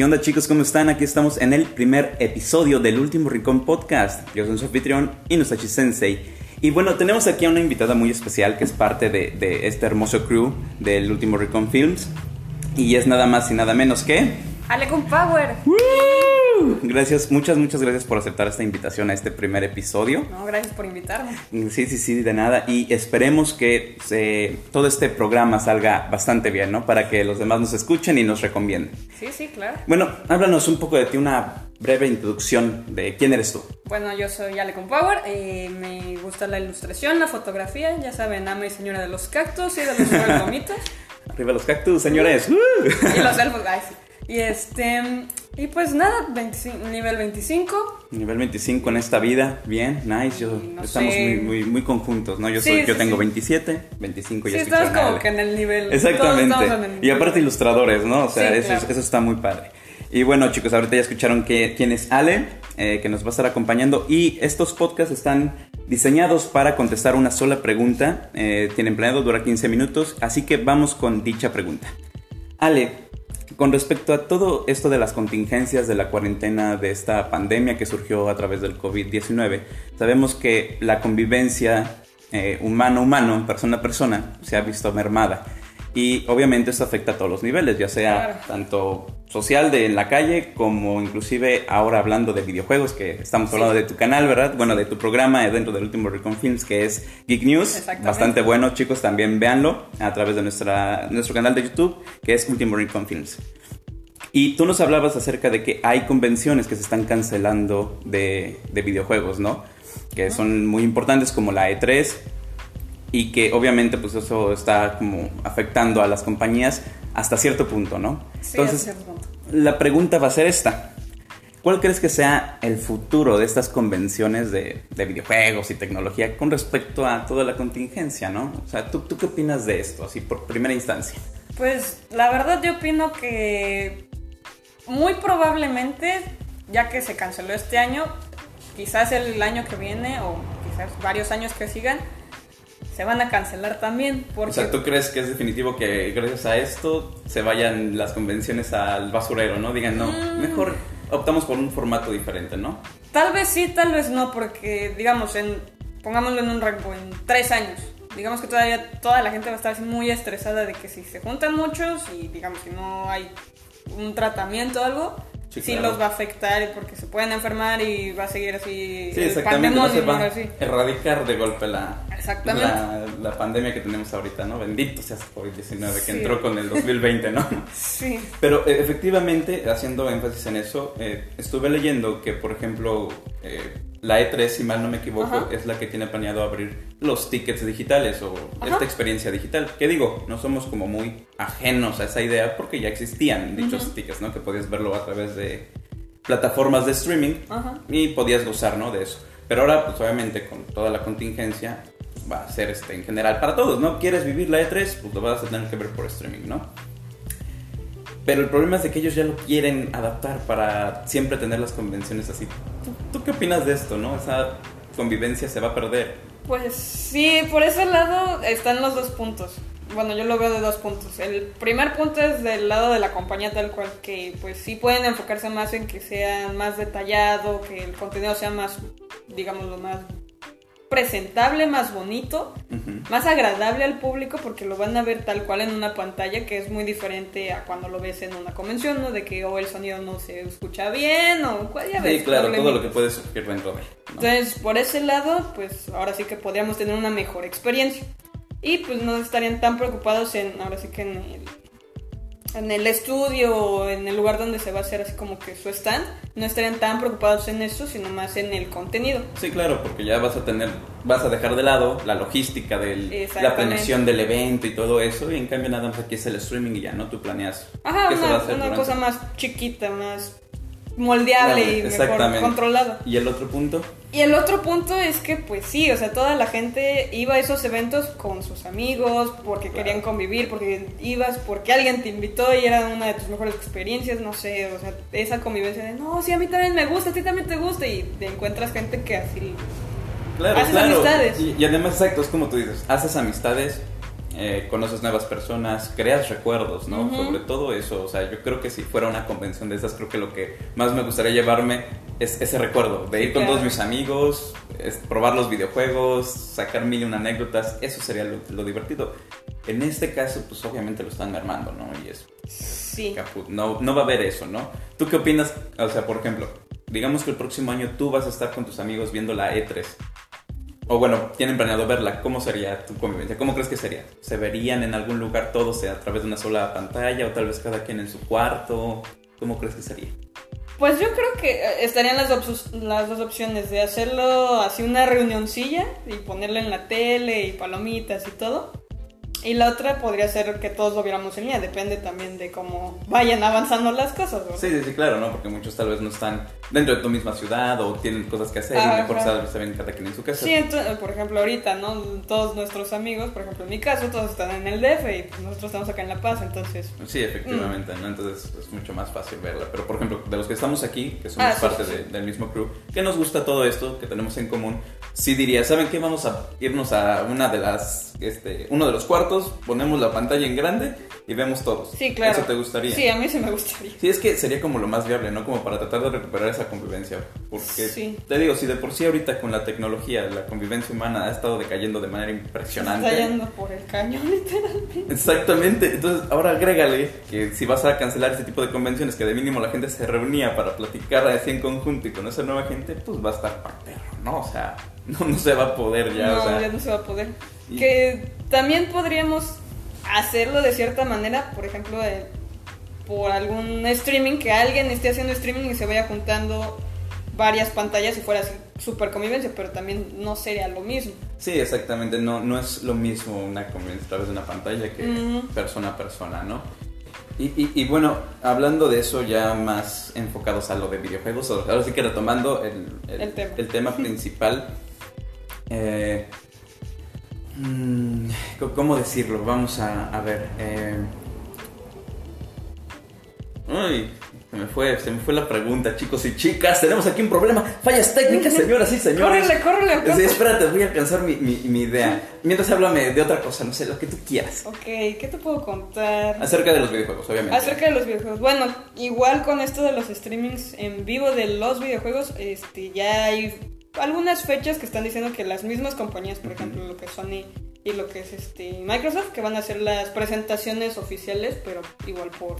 ¿Qué onda chicos? ¿Cómo están? Aquí estamos en el primer episodio del Último Rincón Podcast. Yo soy su anfitrión, Inusachi Sensei. Y bueno, tenemos aquí a una invitada muy especial que es parte de, de este hermoso crew del Último Rincón Films. Y es nada más y nada menos que... Ale con Power. Gracias, muchas, muchas gracias por aceptar esta invitación a este primer episodio. No, gracias por invitarme. Sí, sí, sí, de nada. Y esperemos que se- todo este programa salga bastante bien, ¿no? Para que los demás nos escuchen y nos recomienden. Sí, sí, claro. Bueno, háblanos un poco de ti, una breve introducción de quién eres tú. Bueno, yo soy Ale con Power. eh, me gusta la ilustración, la fotografía. Ya saben, ama y señora de los cactus y de los bonitos. Arriba los cactus, señores. ¡Uh! y los elfos, ay, sí. Y este. Y pues nada, 25 nivel 25. Nivel 25 en esta vida, bien, nice. Yo, No estamos muy, muy, muy conjuntos, ¿no? Yo, Sí, soy, yo tengo sí. 27, 25 Sí, ya estamos escuché como que en el nivel. Exactamente. todos estamos en el Y aparte ilustradores, ¿no? O sea, eso, claro. eso está muy padre. Y bueno, chicos, ahorita ya escucharon que, quién es Ale, eh, que nos va a estar acompañando. Y estos podcasts están diseñados para contestar una sola pregunta. Eh, tienen planeado durar 15 minutos, así que vamos con dicha pregunta. Ale, con respecto a todo esto de las contingencias de la cuarentena, de esta pandemia que surgió a través del COVID-19, sabemos que la convivencia eh, humano-humano, persona-persona, se ha visto mermada. Y obviamente esto afecta a todos los niveles, ya sea Claro. tanto social de en la calle como inclusive ahora hablando de videojuegos, que estamos Sí. hablando de tu canal, ¿verdad? Bueno, de tu programa dentro del último Recon Films, que es Geek News. Exactamente. Bastante bueno, chicos, también véanlo a través de nuestra, nuestro canal de YouTube, que es Último Recon Films. Y tú nos hablabas acerca de que hay convenciones que se están cancelando de, de videojuegos, ¿no? Que son muy importantes como la E3 y que obviamente pues eso está como afectando a las compañías hasta cierto punto, ¿no? Sí, Entonces, a cierto punto. la pregunta va a ser esta. ¿Cuál crees que sea el futuro de estas convenciones de, de videojuegos y tecnología con respecto a toda la contingencia, no? O sea, ¿tú, ¿tú qué opinas de esto, así por primera instancia? Pues la verdad yo opino que muy probablemente, ya que se canceló este año, quizás el año que viene o quizás varios años que sigan, se van a cancelar también. Porque O sea, ¿tú crees que es definitivo que gracias a esto se vayan las convenciones al basurero, no? Digan, no, Mm. mejor optamos por un formato diferente, ¿no? tal vez sí, tal vez no, porque digamos, en, pongámoslo en un rango, en tres años. Digamos que todavía toda la gente va a estar así muy estresada de que si se juntan muchos y digamos que no hay un tratamiento o algo, Sí, sí, claro. los va a afectar porque se pueden enfermar y va a seguir así Sí, exactamente. No se va a erradicar de golpe la, Exactamente. la, la pandemia que tenemos ahorita, ¿no? Bendito sea COVID-19 que Sí. entró con el 2020, ¿no? Sí. Pero eh, efectivamente, haciendo énfasis en eso, eh, estuve leyendo que, por ejemplo, eh, la E3, si mal no me equivoco, Ajá. es la que tiene planeado abrir los tickets digitales o Ajá. esta experiencia digital. Que digo, no somos como muy ajenos a esa idea porque ya existían dichos tickets, ¿no? Que podías verlo a través de plataformas de streaming Ajá. y podías gozar, ¿no? De eso. Pero ahora, pues obviamente, con toda la contingencia, va a ser este, en general para todos, ¿no? ¿Quieres vivir la E3? Pues lo vas a tener que ver por streaming, ¿no? Pero el problema es de que ellos ya lo quieren adaptar para siempre tener las convenciones así. ¿Tú, tú qué opinas de esto, no? Esa convivencia se va a perder. Pues sí, por ese lado están los dos puntos. Bueno, yo lo veo de dos puntos. El primer punto es del lado de la compañía tal cual, que pues sí pueden enfocarse más en que sea más detallado, que el contenido sea más, digamos, lo más presentable, más bonito, más agradable al público porque lo van a ver tal cual en una pantalla que es muy diferente a cuando lo ves en una convención, ¿no? De que o el sonido no se escucha bien o cuál ya ves. Sí, claro, todo lo que puede surgir dentro de. ¿no? Entonces, por ese lado, pues ahora sí que podríamos tener una mejor experiencia. Y pues no estarían tan preocupados en, ahora sí que en el, en el estudio o en el lugar donde se va a hacer así como que su stand, no estarían tan preocupados en eso, sino más en el contenido. Sí, claro, porque ya vas a tener, vas a dejar de lado la logística de la planeación del evento y todo eso, y en cambio nada más aquí es el streaming y ya, ¿no? Tú planeas Ajá, qué se va a una, hacer una durante- cosa más chiquita, más moldeable Vale, y mejor controlada. ¿Y el otro punto? Y el otro punto es que, pues sí, o sea, toda la gente iba a esos eventos con sus amigos, porque Claro. querían convivir, porque ibas, porque alguien te invitó y era una de tus mejores experiencias, no sé, o sea, esa convivencia de, no, sí, a mí también me gusta, a ti también te gusta, y te encuentras gente que así... Claro, Haces claro. amistades. Y, y además, exacto, es como tú dices, haces amistades, eh, conoces nuevas personas, creas recuerdos, ¿no? Sobre todo eso, o sea, yo creo que si fuera una convención de esas, creo que lo que más me gustaría llevarme es ese recuerdo, de ir con Claro. todos mis amigos, es probar los videojuegos, sacar mil y una anécdotas, eso sería lo, lo divertido. En este caso, pues obviamente lo están armando, ¿no? Y es Sí. caput, no, no va a haber eso, ¿no? ¿Tú qué opinas? O sea, por ejemplo, digamos que el próximo año tú vas a estar con tus amigos viendo la E3. O bueno, tienen planeado verla. ¿Cómo sería tu convivencia? ¿Cómo crees que sería? ¿Se verían en algún lugar todos a través de una sola pantalla o tal vez cada quien en su cuarto? ¿Cómo crees que sería? Pues yo creo que eh, estarían las, las dos opciones de hacerlo así una reunioncilla y ponerlo en la tele y palomitas y todo. Y la otra podría ser que todos lo viéramos en línea, depende también de cómo vayan avanzando las cosas, ¿verdad? Sí, sí, sí, claro, ¿no? Porque muchos tal vez no están dentro de tu misma ciudad o tienen cosas que hacer y Ajá. mejor vez se ven cada quien en su casa. Sí, entonces, por ejemplo, ahorita, ¿no? Todos nuestros amigos, por ejemplo, en mi caso, todos están en el DF y pues, nosotros estamos acá en La Paz, entonces... Sí, efectivamente, Mm. ¿no? Entonces es mucho más fácil verla. Pero, por ejemplo, de los que estamos aquí, que somos Ah, sí, parte sí, de- sí. del mismo crew, que nos gusta todo esto, que tenemos en común, sí diría, ¿saben qué? Vamos a irnos a una de las, este, uno de los cuartos, ponemos la pantalla en grande y vemos todos. Sí, claro. ¿Eso te gustaría? Sí, a mí sí me gustaría. Sí, es que sería como lo más viable, ¿no? Como para tratar de recuperar esa convivencia. Porque, Sí. te digo, si de por sí ahorita con la tecnología, la convivencia humana ha estado decayendo de manera impresionante. Está yendo por el cañón, literalmente. Exactamente, entonces ahora agrégale que si vas a cancelar ese tipo de convenciones que de mínimo la gente se reunía para platicar así en conjunto y con esa nueva gente, pues va a estar pa' perro, ¿no? O sea, no, no se va a poder ya, no, o sea. ya no se va a poder. y- Que también podríamos hacerlo de cierta manera, por ejemplo, eh, por algún streaming, que alguien esté haciendo streaming y se vaya juntando varias pantallas y fuera así super convivencia, pero también no sería lo mismo. Sí, exactamente, no, no es lo mismo una convivencia a través de una pantalla que Ujú. persona a persona, ¿no? Y, y- y bueno, hablando de eso ya más enfocados a lo de videojuegos, ahora sí que retomando el, El tema. el tema principal, eh, mm, ¿cómo decirlo? Vamos a, a ver. eh, Uy, se me fue, se me fue la pregunta, chicos y chicas. Tenemos aquí un problema. Fallas técnicas, señoras y señores. Córrele, córrele, Sí, espérate, voy a alcanzar mi, mi- mi idea. Mientras háblame de otra cosa, no sé, lo que tú quieras. Ok, ¿qué te puedo contar? Acerca de los videojuegos, obviamente. Acerca de los videojuegos. Bueno, igual con esto de los streamings en vivo de los videojuegos, este, ya hay algunas fechas que están diciendo que las mismas compañías, por ejemplo, lo que es Sony y lo que es este Microsoft, que van a hacer las presentaciones oficiales, pero igual por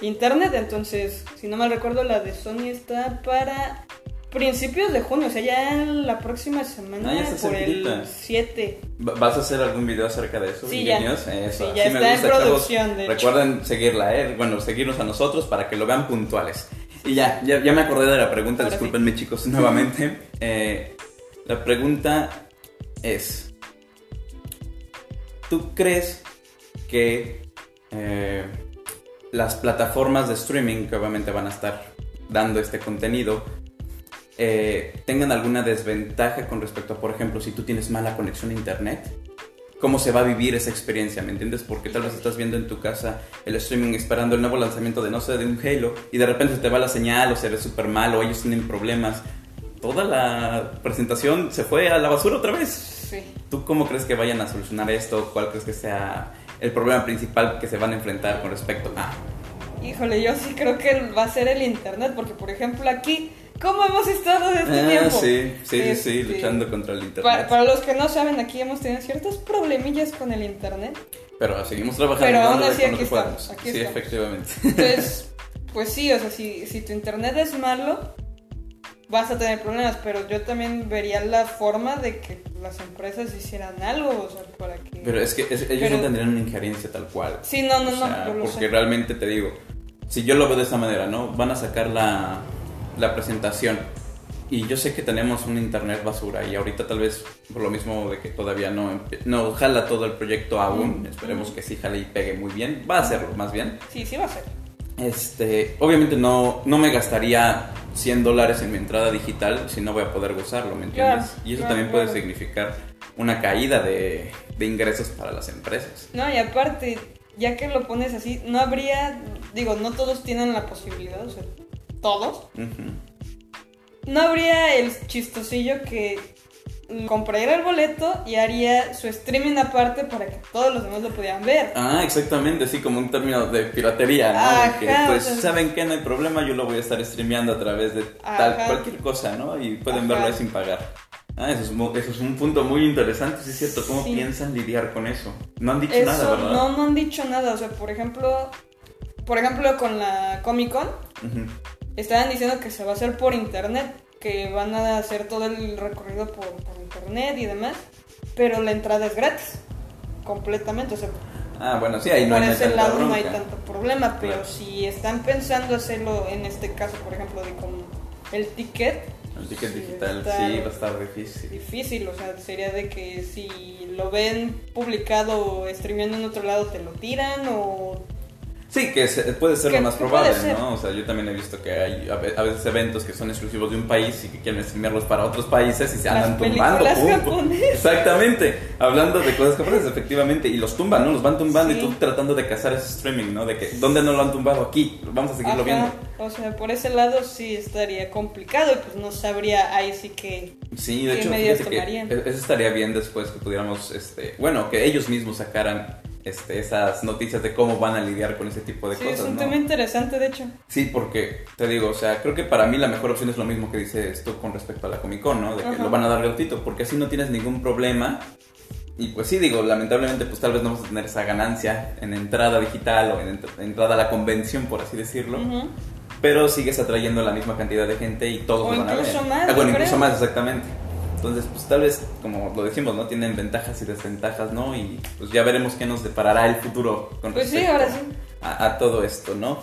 internet. Entonces, si no mal recuerdo, la de Sony está para principios de junio, o sea, ya la próxima semana, Ah, ya por cerquita. el 7. Va- ¿Vas a hacer algún video acerca de eso? Sí, ya. ingenios? Eso, Sí, ya está en gusta, chavos. producción, hecho. Recuerden seguirla, ¿eh? Bueno, seguirnos a nosotros para que lo vean puntuales. Y ya, ya, ya me acordé de la pregunta, Ahora sí. discúlpenme chicos nuevamente. Eh, la pregunta es, ¿tú crees que eh, las plataformas de streaming que obviamente van a estar dando este contenido eh, tengan alguna desventaja con respecto a, por ejemplo, si tú tienes mala conexión a internet? ¿Cómo se va a vivir esa experiencia? ¿Me entiendes? Porque tal vez estás viendo en tu casa el streaming esperando el nuevo lanzamiento de, no sé, de un Halo y de repente te va la señal o se ve súper mal o ellos tienen problemas. Toda la presentación se fue a la basura otra vez. Sí. ¿Tú cómo crees que vayan a solucionar esto? ¿Cuál crees que sea el problema principal que se van a enfrentar con respecto a... Híjole, yo sí creo que va a ser el internet, porque por ejemplo aquí, ¿cómo hemos estado desde este Ah, tiempo? sí, sí, sí, sí, Este, luchando contra el internet. Para, para los que no saben, aquí hemos tenido ciertos problemillas con el internet. Pero seguimos trabajando. Pero aún así aquí estamos, aquí sí, estamos. efectivamente. Entonces, pues sí, o sea, si, si tu internet es malo, vas a tener problemas, pero yo también vería la forma de que las empresas hicieran algo, o sea, para que... Pero es que es- ellos Pero- no tendrían una injerencia tal cual. Sí, no, no, O no, sea, lo porque sé. realmente te digo, si yo lo veo de esta manera, ¿no? Van a sacar la, la presentación y yo sé que tenemos un internet basura y ahorita tal vez por lo mismo de que todavía no, no jala todo el proyecto aún, Mm. esperemos que sí jale y pegue muy bien, va a hacerlo más bien. Sí, sí va a ser. Este, obviamente no, no me gastaría 100 dólares en mi entrada digital si no voy a poder gozarlo, ¿me entiendes? Claro, y eso claro, también puede claro. significar una caída de, de ingresos para las empresas. No, y aparte, ya que lo pones así, no habría, digo, no todos tienen la posibilidad, o sea, todos. No habría el chistosillo que compraría el boleto y haría su streaming aparte para que todos los demás lo pudieran ver. Ah, exactamente, así como un término de piratería, ¿no? Ajá, que, pues, o sea- ¿saben que No hay problema, yo lo voy a estar streameando a través de tal, Ajá. cualquier cosa, ¿no? Y pueden Ajá. verlo ahí sin pagar. Ah, eso es, eso es un punto muy interesante, sí es cierto. ¿Cómo Sí. piensan lidiar con eso? No han dicho Eso nada, ¿verdad? no, no han dicho nada. O sea, por ejemplo, por ejemplo con la Comic Con, Ujú. estaban diciendo que se va a hacer por internet, que van a hacer todo el recorrido por, por internet y demás, pero la entrada es gratis, completamente. O sea, Ah, bueno, sí, ahí no por hay ese lado no hay tanto problema, pero Claro. si están pensando hacerlo en este caso, por ejemplo, de con el ticket, El ticket Sí, digital, sí, va a estar difícil. difícil, o sea, sería de que si lo ven publicado o streameando en otro lado, te lo tiran o... Sí, que se- puede ser Que- lo más probable. ¿no? O sea, yo también he visto que hay a ve- a veces eventos que son exclusivos de un país y que quieren streamearlos para otros países y se Las andan tumbando. japonesas. Exactamente. Hablando de cosas japonesas, efectivamente. Y los tumban, ¿no? Los van tumbando y tú tratando de cazar ese streaming, ¿no? De que, ¿dónde no lo han tumbado? Aquí. Vamos a seguirlo Ajá, viendo. O sea, por ese lado sí estaría complicado y pues no sabría ahí sí que... Sí, de ¿Qué hecho, que e- eso estaría bien después que pudiéramos, este, bueno, que ellos mismos sacaran este, esas noticias de cómo van a lidiar con ese tipo de Sí, es cosas, un ¿no? tema interesante de hecho. Sí, porque te digo, o sea, creo que para mí la mejor opción es lo mismo que dice esto con respecto a la Comic Con, ¿no? De que Ajá. lo van a dar gratuito, porque así no tienes ningún problema. Y pues sí, digo, lamentablemente, pues tal vez no vamos a tener esa ganancia en entrada digital o en ent- entrada a la convención, por así decirlo. Pero sigues atrayendo la misma cantidad de gente y todos O lo van a ver. más, Ah, bueno, incluso creo. más, exactamente. Entonces, pues tal vez, como lo decimos, ¿no? Tienen ventajas y desventajas, ¿no? Y pues ya veremos qué nos deparará el futuro con Pues sí, respecto ahora sí. a, a todo esto, ¿no?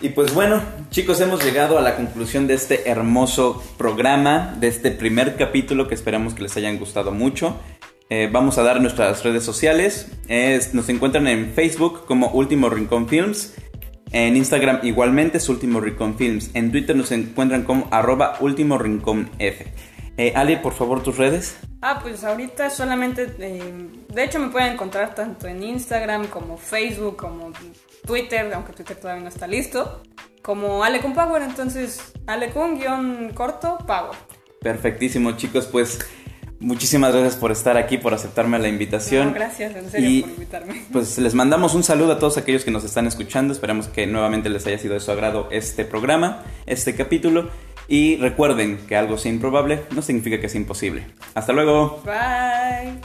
Y pues bueno, chicos, hemos llegado a la conclusión de este hermoso programa, de este primer capítulo que esperamos que les hayan gustado mucho. Eh, vamos a dar nuestras redes sociales. Es- nos encuentran en Facebook como Último Rincón Films. En Instagram igualmente es Último Rincón Films. En Twitter nos encuentran como arroba Último Rincón F. Eh, Ali, por favor, tus redes. Ah, pues ahorita solamente, eh, de hecho me pueden encontrar tanto en Instagram como Facebook, como Twitter, aunque Twitter todavía no está listo, como Alecun Power, entonces Alecun guion corto Power. Perfectísimo, chicos, pues muchísimas gracias por estar aquí, por aceptarme la invitación. No, gracias, en serio, Y- por invitarme. Pues les mandamos un saludo a todos aquellos que nos están escuchando. Esperamos que nuevamente les haya sido de su agrado este programa, este capítulo. Y recuerden que algo sea improbable no significa que sea imposible. Hasta luego. Bye.